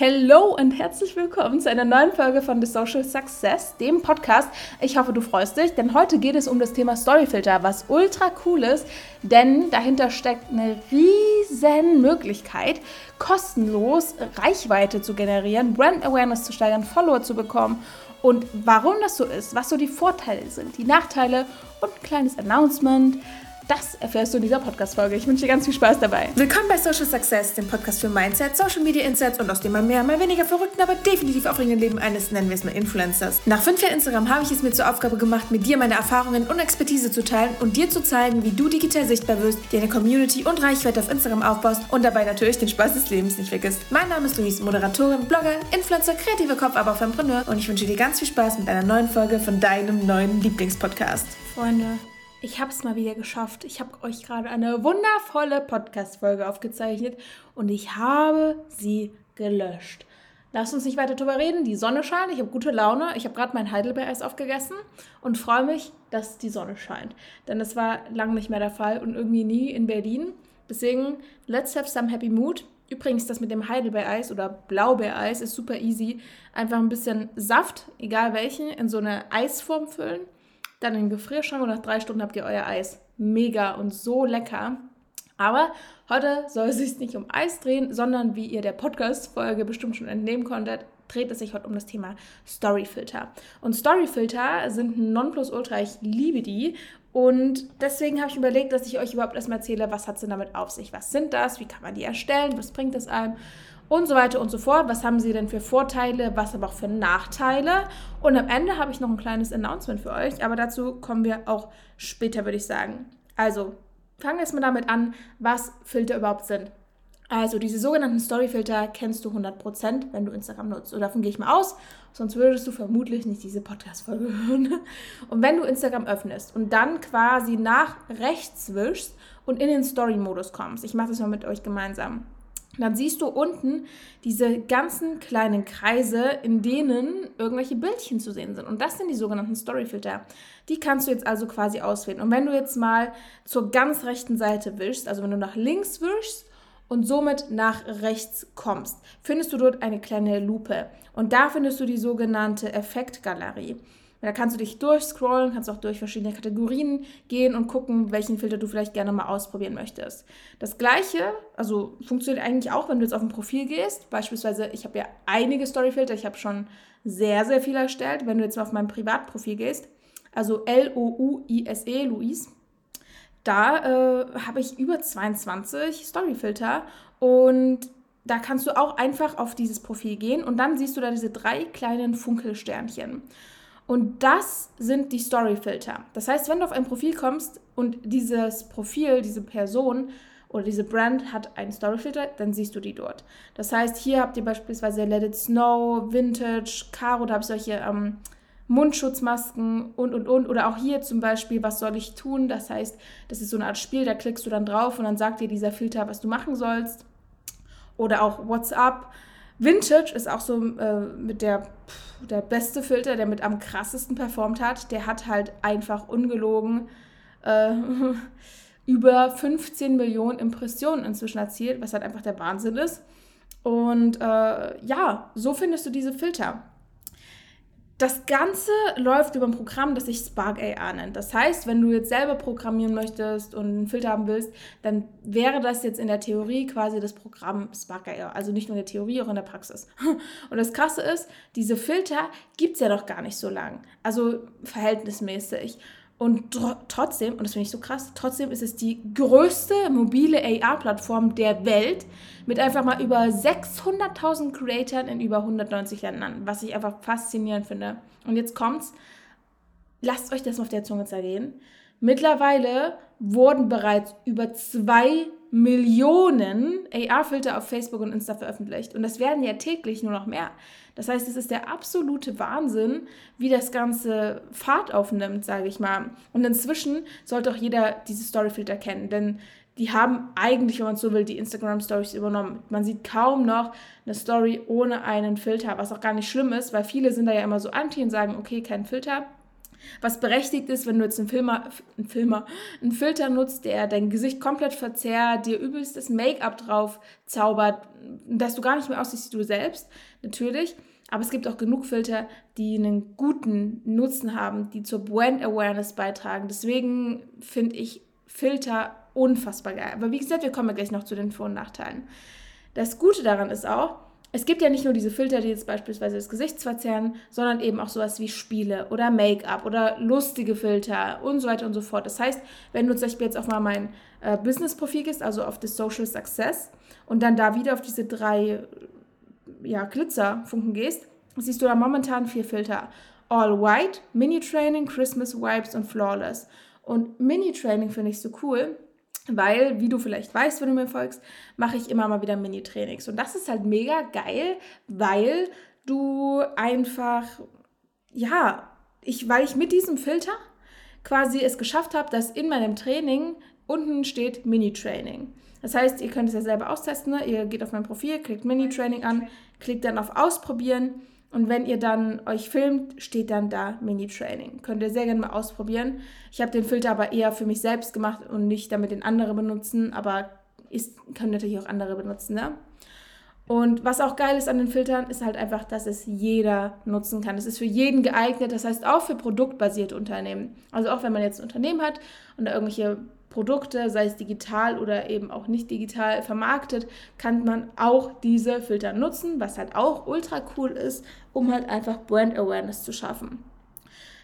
Hallo und herzlich willkommen zu einer neuen Folge von The Social Success, dem Podcast. Ich hoffe, du freust dich, denn heute geht es um das Thema Storyfilter, was ultra cool ist, denn dahinter steckt eine riesen Möglichkeit, kostenlos Reichweite zu generieren, Brand Awareness zu steigern, Follower zu bekommen und warum das so ist, was so die Vorteile sind, die Nachteile und ein kleines Announcement. Das erfährst du in dieser Podcast-Folge. Ich wünsche dir ganz viel Spaß dabei. Willkommen bei Social Success, dem Podcast für Mindset, Social Media Insights und aus dem mal mehr, mal weniger verrückten, aber definitiv aufregenden Leben eines, nennen wir es mal Influencers. Nach fünf Jahren Instagram habe ich es mir zur Aufgabe gemacht, mit dir meine Erfahrungen und Expertise zu teilen und dir zu zeigen, wie du digital sichtbar wirst, dir eine Community und Reichweite auf Instagram aufbaust und dabei natürlich den Spaß des Lebens nicht vergisst. Mein Name ist Luis, Moderatorin, Blogger, Influencer, kreativer Kopf, aber auch Fempreneur und ich wünsche dir ganz viel Spaß mit einer neuen Folge von deinem neuen Lieblingspodcast. Freunde, ich habe es mal wieder geschafft. Ich habe euch gerade eine wundervolle Podcast-Folge aufgezeichnet und ich habe sie gelöscht. Lasst uns nicht weiter drüber reden. Die Sonne scheint. Ich habe gute Laune. Ich habe gerade mein Heidelbeereis aufgegessen und freue mich, dass die Sonne scheint. Denn das war lange nicht mehr der Fall und irgendwie nie in Berlin. Deswegen, let's have some happy mood. Übrigens, das mit dem Heidelbeereis oder Blaubeereis ist super easy. Einfach ein bisschen Saft, egal welchen, in so eine Eisform füllen dann in den Gefrierschrank und nach drei Stunden habt ihr euer Eis. Mega und so lecker. Aber heute soll es sich nicht um Eis drehen, sondern wie ihr der Podcast-Folge bestimmt schon entnehmen konntet, dreht es sich heute um das Thema Storyfilter. Und Storyfilter sind ein Nonplusultra, ich liebe die. Und deswegen habe ich überlegt, dass ich euch überhaupt erstmal erzähle, was hat es denn damit auf sich? Was sind das? Wie kann man die erstellen? Was bringt es einem? Und so weiter und so fort. Was haben sie denn für Vorteile, was aber auch für Nachteile? Und am Ende habe ich noch ein kleines Announcement für euch, aber dazu kommen wir auch später, würde ich sagen. Also, fangen wir jetzt mal damit an, was Filter überhaupt sind. Also diese sogenannten Storyfilter kennst du 100%, wenn du Instagram nutzt. Und davon gehe ich mal aus, sonst würdest du vermutlich nicht diese Podcast-Folge hören. Und wenn du Instagram öffnest und dann quasi nach rechts wischst und in den Story-Modus kommst, ich mache das mal mit euch gemeinsam, dann siehst du unten diese ganzen kleinen Kreise, in denen irgendwelche Bildchen zu sehen sind. Und das sind die sogenannten Storyfilter. Die kannst du jetzt also quasi auswählen. Und wenn du jetzt mal zur ganz rechten Seite wischst, also wenn du nach links wischst und somit nach rechts kommst, findest du dort eine kleine Lupe. Und da findest du die sogenannte Effektgalerie. Da kannst du dich durchscrollen, kannst auch durch verschiedene Kategorien gehen und gucken, welchen Filter du vielleicht gerne mal ausprobieren möchtest. Das gleiche, also funktioniert eigentlich auch, wenn du jetzt auf ein Profil gehst. Beispielsweise, ich habe ja einige Storyfilter, ich habe schon sehr, sehr viel erstellt. Wenn du jetzt mal auf mein Privatprofil gehst, also L-O-U-I-S-E, Luis, da äh, habe ich über 22 Storyfilter und da kannst du auch einfach auf dieses Profil gehen und dann siehst du da diese drei kleinen Funkelsternchen. Und das sind die Storyfilter. Das heißt, wenn du auf ein Profil kommst und dieses Profil, diese Person oder diese Brand hat einen Storyfilter, dann siehst du die dort. Das heißt, hier habt ihr beispielsweise Let It Snow, Vintage, Caro, da habe ich solche ähm, Mundschutzmasken und, und, und. Oder auch hier zum Beispiel, was soll ich tun? Das heißt, das ist so eine Art Spiel, da klickst du dann drauf und dann sagt dir dieser Filter, was du machen sollst. Oder auch WhatsApp. Vintage ist auch so äh, mit der, der beste Filter, der mit am krassesten performt hat. Der hat halt einfach ungelogen äh, über 15 Millionen Impressionen inzwischen erzielt, was halt einfach der Wahnsinn ist. Und äh, ja, so findest du diese Filter. Das Ganze läuft über ein Programm, das sich Spark AI nennt. Das heißt, wenn du jetzt selber programmieren möchtest und einen Filter haben willst, dann wäre das jetzt in der Theorie quasi das Programm Spark AI. Also nicht nur in der Theorie, auch in der Praxis. Und das Krasse ist, diese Filter gibt es ja noch gar nicht so lang. Also verhältnismäßig. Und tr trotzdem, und das finde ich so krass, trotzdem ist es die größte mobile AR-Plattform der Welt mit einfach mal über 600.000 Creatoren in über 190 Ländern, was ich einfach faszinierend finde. Und jetzt kommt's, lasst euch das mal auf der Zunge zergehen. Mittlerweile wurden bereits über zwei Millionen AR-Filter auf Facebook und Insta veröffentlicht. Und das werden ja täglich nur noch mehr. Das heißt, es ist der absolute Wahnsinn, wie das Ganze Fahrt aufnimmt, sage ich mal. Und inzwischen sollte auch jeder diese Storyfilter kennen, denn die haben eigentlich, wenn man so will, die Instagram Stories übernommen. Man sieht kaum noch eine Story ohne einen Filter, was auch gar nicht schlimm ist, weil viele sind da ja immer so anti und sagen, okay, kein Filter. Was berechtigt ist, wenn du jetzt einen Filmer, einen Filmer, einen Filter nutzt, der dein Gesicht komplett verzerrt, dir übelst das Make-up drauf zaubert, dass du gar nicht mehr aussiehst wie du selbst, natürlich. Aber es gibt auch genug Filter, die einen guten Nutzen haben, die zur Brand Awareness beitragen. Deswegen finde ich Filter unfassbar geil. Aber wie gesagt, wir kommen ja gleich noch zu den Vor- und Nachteilen. Das Gute daran ist auch, es gibt ja nicht nur diese Filter, die jetzt beispielsweise das Gesicht verzerren, sondern eben auch sowas wie Spiele oder Make-up oder lustige Filter und so weiter und so fort. Das heißt, wenn du zum Beispiel jetzt auf mal mein äh, Business-Profil gehst, also auf das Social Success und dann da wieder auf diese drei ja, Glitzerfunken gehst, siehst du da momentan vier Filter. All White, Mini Training, Christmas Vibes und Flawless. Und Mini Training finde ich so cool, weil, wie du vielleicht weißt, wenn du mir folgst, mache ich immer mal wieder Mini-Trainings. Und das ist halt mega geil, weil du einfach, ja, ich, weil ich mit diesem Filter quasi es geschafft habe, dass in meinem Training unten steht Mini-Training. Das heißt, ihr könnt es ja selber austesten. Ne? Ihr geht auf mein Profil, klickt Mini-Training an, klickt dann auf Ausprobieren und wenn ihr dann euch filmt, steht dann da Mini-Training. Könnt ihr sehr gerne mal ausprobieren. Ich habe den Filter aber eher für mich selbst gemacht und nicht damit den andere benutzen, aber ist, können natürlich auch andere benutzen. Ne? Und was auch geil ist an den Filtern, ist halt einfach, dass es jeder nutzen kann. Es ist für jeden geeignet, das heißt auch für produktbasierte Unternehmen. Also auch wenn man jetzt ein Unternehmen hat und da irgendwelche Produkte, sei es digital oder eben auch nicht digital vermarktet, kann man auch diese Filter nutzen, was halt auch ultra cool ist, um halt einfach Brand Awareness zu schaffen.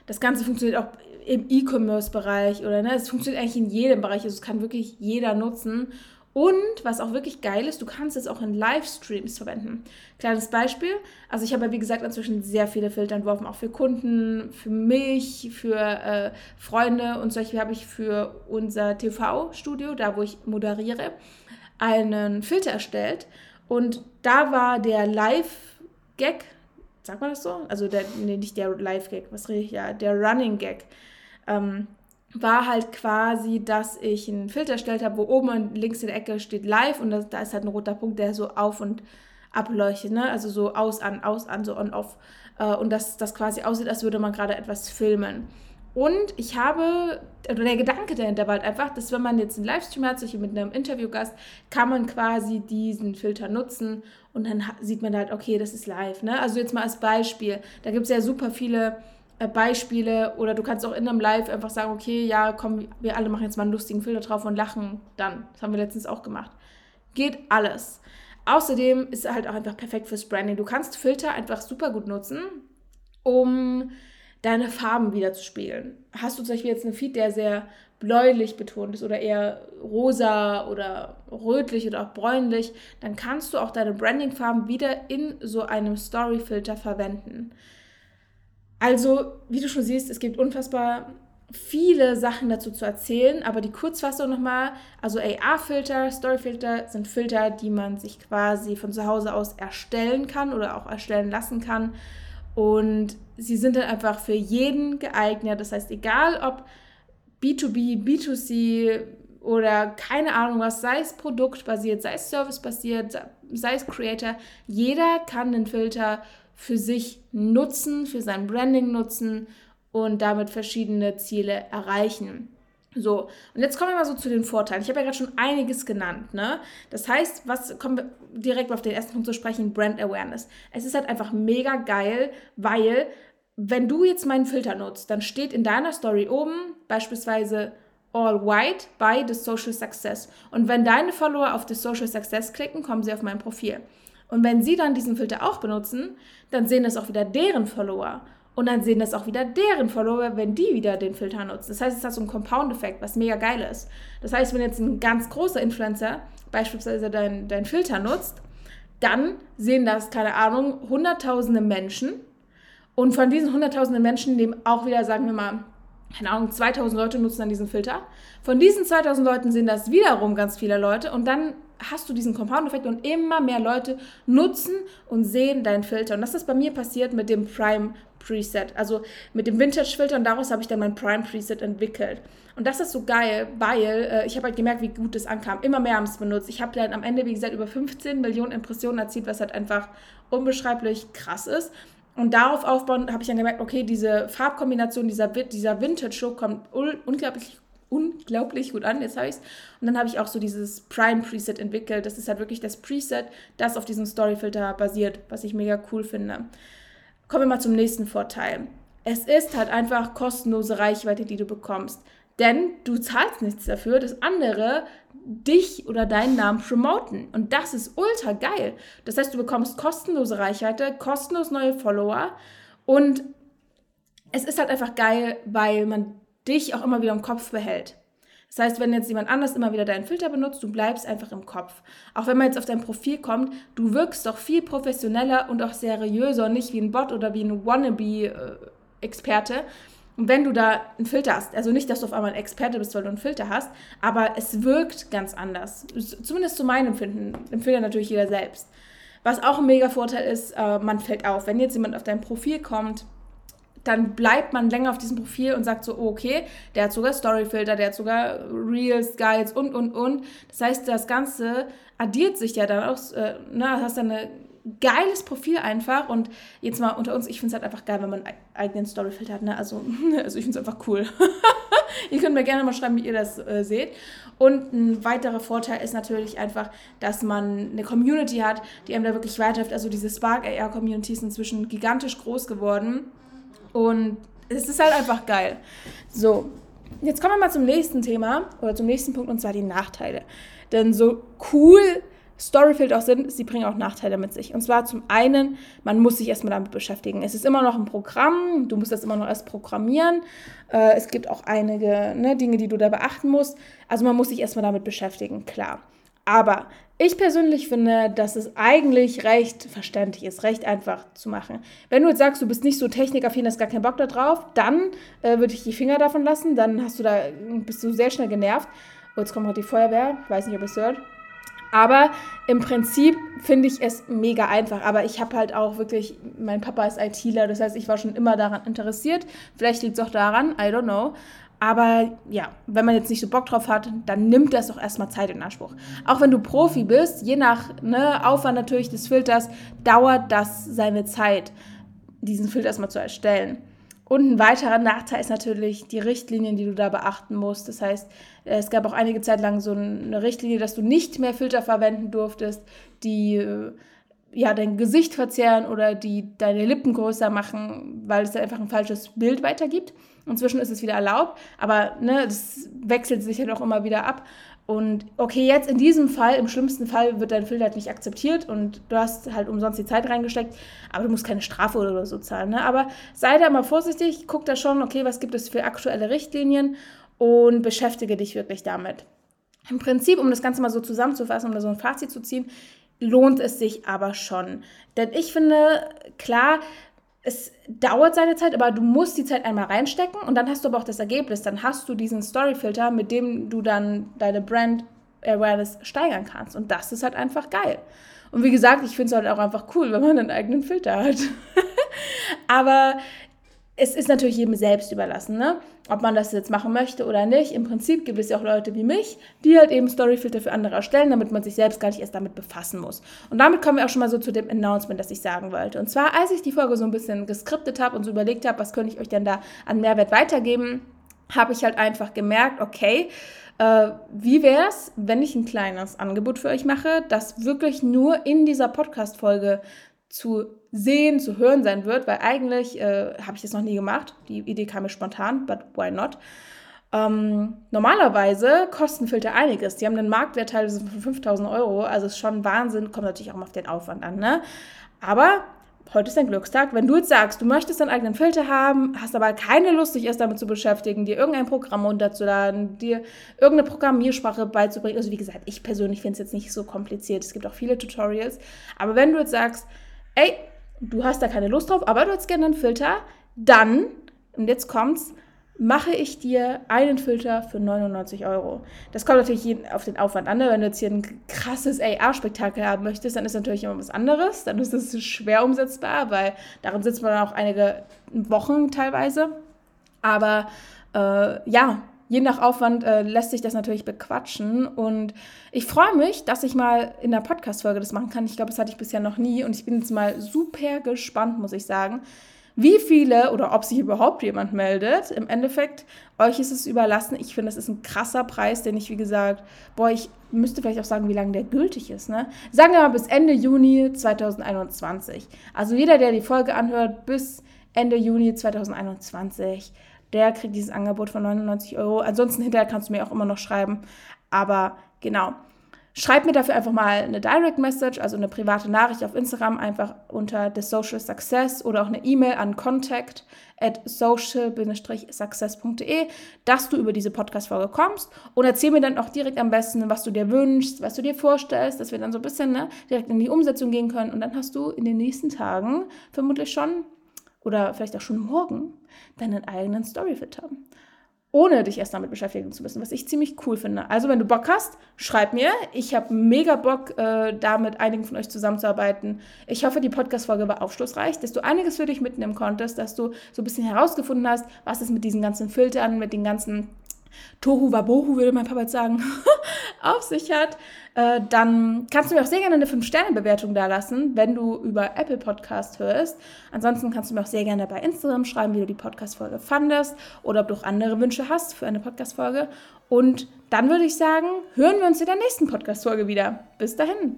Das Ganze funktioniert auch im E-Commerce-Bereich oder ne, es funktioniert eigentlich in jedem Bereich, also es kann wirklich jeder nutzen und was auch wirklich geil ist, du kannst es auch in Livestreams verwenden. Kleines Beispiel, also ich habe wie gesagt inzwischen sehr viele Filter entworfen, auch für Kunden, für mich, für äh, Freunde und solche habe ich für unser TV-Studio, da wo ich moderiere, einen Filter erstellt. Und da war der Live-Gag, sagt man das so? Also der, nee, nicht der Live-Gag, was rede ich ja, der Running-Gag. Ähm, war halt quasi, dass ich einen Filter erstellt habe, wo oben links in der Ecke steht live und das, da ist halt ein roter Punkt, der so auf und ableuchtet, ne? also so aus, an, aus, an, so on, off. Äh, und dass das quasi aussieht, als würde man gerade etwas filmen. Und ich habe, oder der Gedanke dahinter war halt einfach, dass wenn man jetzt einen Livestream hat, solche mit einem Interviewgast, kann man quasi diesen Filter nutzen und dann sieht man halt, okay, das ist live. Ne? Also jetzt mal als Beispiel, da gibt es ja super viele Beispiele oder du kannst auch in einem Live einfach sagen, okay, ja, komm, wir alle machen jetzt mal einen lustigen Filter drauf und lachen dann. Das haben wir letztens auch gemacht. Geht alles. Außerdem ist er halt auch einfach perfekt fürs Branding. Du kannst Filter einfach super gut nutzen, um deine Farben wieder zu spiegeln. Hast du zum Beispiel jetzt einen Feed, der sehr bläulich betont ist oder eher rosa oder rötlich oder auch bräunlich, dann kannst du auch deine Branding-Farben wieder in so einem Story-Filter verwenden. Also, wie du schon siehst, es gibt unfassbar viele Sachen dazu zu erzählen, aber die Kurzfassung nochmal, also AR-Filter, Story-Filter sind Filter, die man sich quasi von zu Hause aus erstellen kann oder auch erstellen lassen kann. Und sie sind dann einfach für jeden geeignet. Das heißt, egal ob B2B, B2C oder keine Ahnung was, sei es produktbasiert, sei es servicebasiert, sei es Creator, jeder kann den Filter für sich nutzen, für sein Branding nutzen und damit verschiedene Ziele erreichen. So, und jetzt kommen wir mal so zu den Vorteilen. Ich habe ja gerade schon einiges genannt, ne? Das heißt, was kommen wir direkt auf den ersten Punkt zu sprechen, Brand Awareness. Es ist halt einfach mega geil, weil wenn du jetzt meinen Filter nutzt, dann steht in deiner Story oben beispielsweise All White by The Social Success. Und wenn deine Follower auf The Social Success klicken, kommen sie auf mein Profil. Und wenn sie dann diesen Filter auch benutzen, dann sehen das auch wieder deren Follower. Und dann sehen das auch wieder deren Follower, wenn die wieder den Filter nutzen. Das heißt, es hat so einen Compound-Effekt, was mega geil ist. Das heißt, wenn jetzt ein ganz großer Influencer beispielsweise deinen dein Filter nutzt, dann sehen das, keine Ahnung, hunderttausende Menschen. Und von diesen hunderttausenden Menschen nehmen auch wieder, sagen wir mal, keine Ahnung, 2000 Leute nutzen dann diesen Filter. Von diesen 2000 Leuten sehen das wiederum ganz viele Leute und dann hast du diesen Compound-Effekt und immer mehr Leute nutzen und sehen deinen Filter. Und das ist bei mir passiert mit dem Prime Preset, also mit dem Vintage-Filter und daraus habe ich dann mein Prime Preset entwickelt. Und das ist so geil, weil äh, ich habe halt gemerkt, wie gut es ankam. Immer mehr haben es benutzt. Ich habe dann am Ende, wie gesagt, über 15 Millionen Impressionen erzielt, was halt einfach unbeschreiblich krass ist. Und darauf aufbauen habe ich dann gemerkt, okay, diese Farbkombination, dieser, dieser Vintage-Look kommt unglaublich unglaublich gut an, jetzt habe ich es. Und dann habe ich auch so dieses Prime-Preset entwickelt. Das ist halt wirklich das Preset, das auf diesem Storyfilter basiert, was ich mega cool finde. Kommen wir mal zum nächsten Vorteil. Es ist halt einfach kostenlose Reichweite, die du bekommst. Denn du zahlst nichts dafür, dass andere dich oder deinen Namen promoten. Und das ist ultra geil. Das heißt, du bekommst kostenlose Reichweite, kostenlos neue Follower und es ist halt einfach geil, weil man dich auch immer wieder im Kopf behält. Das heißt, wenn jetzt jemand anders immer wieder deinen Filter benutzt, du bleibst einfach im Kopf. Auch wenn man jetzt auf dein Profil kommt, du wirkst doch viel professioneller und auch seriöser nicht wie ein Bot oder wie ein Wannabe-Experte. Und wenn du da einen Filter hast, also nicht, dass du auf einmal ein Experte bist, weil du einen Filter hast, aber es wirkt ganz anders. Zumindest zu meinem Empfinden. Empfindet natürlich jeder selbst. Was auch ein mega Vorteil ist, äh, man fällt auf. Wenn jetzt jemand auf dein Profil kommt, dann bleibt man länger auf diesem Profil und sagt so, oh, okay, der hat sogar Storyfilter, der hat sogar Reels, Guides und, und, und. Das heißt, das Ganze addiert sich ja dann auch, äh, ne, hast dann ein geiles Profil einfach und jetzt mal unter uns, ich finde es halt einfach geil, wenn man einen eigenen Storyfilter hat, ne, also, also ich finde es einfach cool. ihr könnt mir gerne mal schreiben, wie ihr das äh, seht. Und ein weiterer Vorteil ist natürlich einfach, dass man eine Community hat, die einem da wirklich weiterhilft. Also diese Spark AR Community ist inzwischen gigantisch groß geworden. Und es ist halt einfach geil. So, jetzt kommen wir mal zum nächsten Thema oder zum nächsten Punkt und zwar die Nachteile. Denn so cool Storyfield auch sind, sie bringen auch Nachteile mit sich. Und zwar zum einen, man muss sich erstmal damit beschäftigen. Es ist immer noch ein Programm, du musst das immer noch erst programmieren. Äh, es gibt auch einige ne, Dinge, die du da beachten musst. Also man muss sich erstmal damit beschäftigen, klar. Aber ich persönlich finde, dass es eigentlich recht verständlich ist, recht einfach zu machen. Wenn du jetzt sagst, du bist nicht so technikaffin, hast gar keinen Bock da drauf, dann äh, würde ich die Finger davon lassen. Dann hast du da, bist du sehr schnell genervt. Oh, jetzt kommt gerade die Feuerwehr. Ich weiß nicht, ob ihr es hört. Aber im Prinzip finde ich es mega einfach. Aber ich habe halt auch wirklich, mein Papa ist ITler, das heißt, ich war schon immer daran interessiert. Vielleicht liegt es auch daran, I don't know. Aber ja, wenn man jetzt nicht so Bock drauf hat, dann nimmt das doch erstmal Zeit in Anspruch. Auch wenn du Profi bist, je nach ne, Aufwand natürlich des Filters, dauert das seine Zeit, diesen Filter erstmal zu erstellen. Und ein weiterer Nachteil ist natürlich die Richtlinien, die du da beachten musst. Das heißt, es gab auch einige Zeit lang so eine Richtlinie, dass du nicht mehr Filter verwenden durftest, die äh, ja, dein Gesicht verzerren oder die deine Lippen größer machen, weil es dann einfach ein falsches Bild weitergibt. Inzwischen ist es wieder erlaubt, aber ne, das wechselt sich ja doch immer wieder ab. Und okay, jetzt in diesem Fall, im schlimmsten Fall, wird dein Filter halt nicht akzeptiert und du hast halt umsonst die Zeit reingesteckt, aber du musst keine Strafe oder so zahlen. Ne? Aber sei da mal vorsichtig, guck da schon, okay, was gibt es für aktuelle Richtlinien und beschäftige dich wirklich damit. Im Prinzip, um das Ganze mal so zusammenzufassen, um da so ein Fazit zu ziehen, lohnt es sich aber schon. Denn ich finde, klar, es dauert seine Zeit, aber du musst die Zeit einmal reinstecken und dann hast du aber auch das Ergebnis. Dann hast du diesen Storyfilter, mit dem du dann deine Brand Awareness steigern kannst. Und das ist halt einfach geil. Und wie gesagt, ich finde es halt auch einfach cool, wenn man einen eigenen Filter hat. aber es ist natürlich jedem selbst überlassen, ne? Ob man das jetzt machen möchte oder nicht. Im Prinzip gibt es ja auch Leute wie mich, die halt eben Storyfilter für andere erstellen, damit man sich selbst gar nicht erst damit befassen muss. Und damit kommen wir auch schon mal so zu dem Announcement, das ich sagen wollte. Und zwar, als ich die Folge so ein bisschen geskriptet habe und so überlegt habe, was könnte ich euch denn da an Mehrwert weitergeben, habe ich halt einfach gemerkt, okay, äh, wie wäre es, wenn ich ein kleines Angebot für euch mache, das wirklich nur in dieser Podcast-Folge zu sehen, zu hören sein wird, weil eigentlich äh, habe ich das noch nie gemacht. Die Idee kam mir spontan, but why not? Ähm, normalerweise kosten Filter einiges. Die haben einen Marktwert teilweise von 5000 Euro, also ist schon Wahnsinn, kommt natürlich auch mal auf den Aufwand an. Ne? Aber heute ist dein Glückstag. Wenn du jetzt sagst, du möchtest deinen eigenen Filter haben, hast aber keine Lust, dich erst damit zu beschäftigen, dir irgendein Programm runterzuladen, dir irgendeine Programmiersprache beizubringen. Also wie gesagt, ich persönlich finde es jetzt nicht so kompliziert. Es gibt auch viele Tutorials. Aber wenn du jetzt sagst, ey, du hast da keine Lust drauf, aber du hättest gerne einen Filter, dann, und jetzt kommt's, mache ich dir einen Filter für 99 Euro. Das kommt natürlich auf den Aufwand an. Ne? Wenn du jetzt hier ein krasses AR-Spektakel haben möchtest, dann ist natürlich immer was anderes. Dann ist es schwer umsetzbar, weil darin sitzt man auch einige Wochen teilweise. Aber äh, ja, je nach Aufwand äh, lässt sich das natürlich bequatschen. Und ich freue mich, dass ich mal in der Podcast-Folge das machen kann. Ich glaube, das hatte ich bisher noch nie. Und ich bin jetzt mal super gespannt, muss ich sagen, wie viele oder ob sich überhaupt jemand meldet. Im Endeffekt, euch ist es überlassen. Ich finde, das ist ein krasser Preis, den ich, wie gesagt, boah, ich müsste vielleicht auch sagen, wie lange der gültig ist. Ne? Sagen wir mal bis Ende Juni 2021. Also jeder, der die Folge anhört, bis Ende Juni 2021, der kriegt dieses Angebot von 99 Euro. Ansonsten hinterher kannst du mir auch immer noch schreiben. Aber genau. Schreib mir dafür einfach mal eine Direct Message, also eine private Nachricht auf Instagram, einfach unter The Social Success oder auch eine E-Mail an contact at social-success.de, dass du über diese Podcast-Folge kommst und erzähl mir dann auch direkt am besten, was du dir wünschst, was du dir vorstellst, dass wir dann so ein bisschen ne, direkt in die Umsetzung gehen können und dann hast du in den nächsten Tagen vermutlich schon oder vielleicht auch schon morgen deinen eigenen Storyfit haben ohne dich erst damit beschäftigen zu müssen, was ich ziemlich cool finde. Also, wenn du Bock hast, schreib mir. Ich habe mega Bock, äh, da mit einigen von euch zusammenzuarbeiten. Ich hoffe, die Podcast-Folge war aufschlussreich, dass du einiges für dich mitnehmen konntest, dass du so ein bisschen herausgefunden hast, was es mit diesen ganzen Filtern, mit den ganzen Tohu Wabohu, würde mein Papa jetzt sagen, auf sich hat, äh, dann kannst du mir auch sehr gerne eine 5-Sterne-Bewertung da lassen, wenn du über Apple Podcast hörst. Ansonsten kannst du mir auch sehr gerne bei Instagram schreiben, wie du die Podcast-Folge fandest oder ob du auch andere Wünsche hast für eine Podcast-Folge. Und dann würde ich sagen, hören wir uns in der nächsten Podcast-Folge wieder. Bis dahin.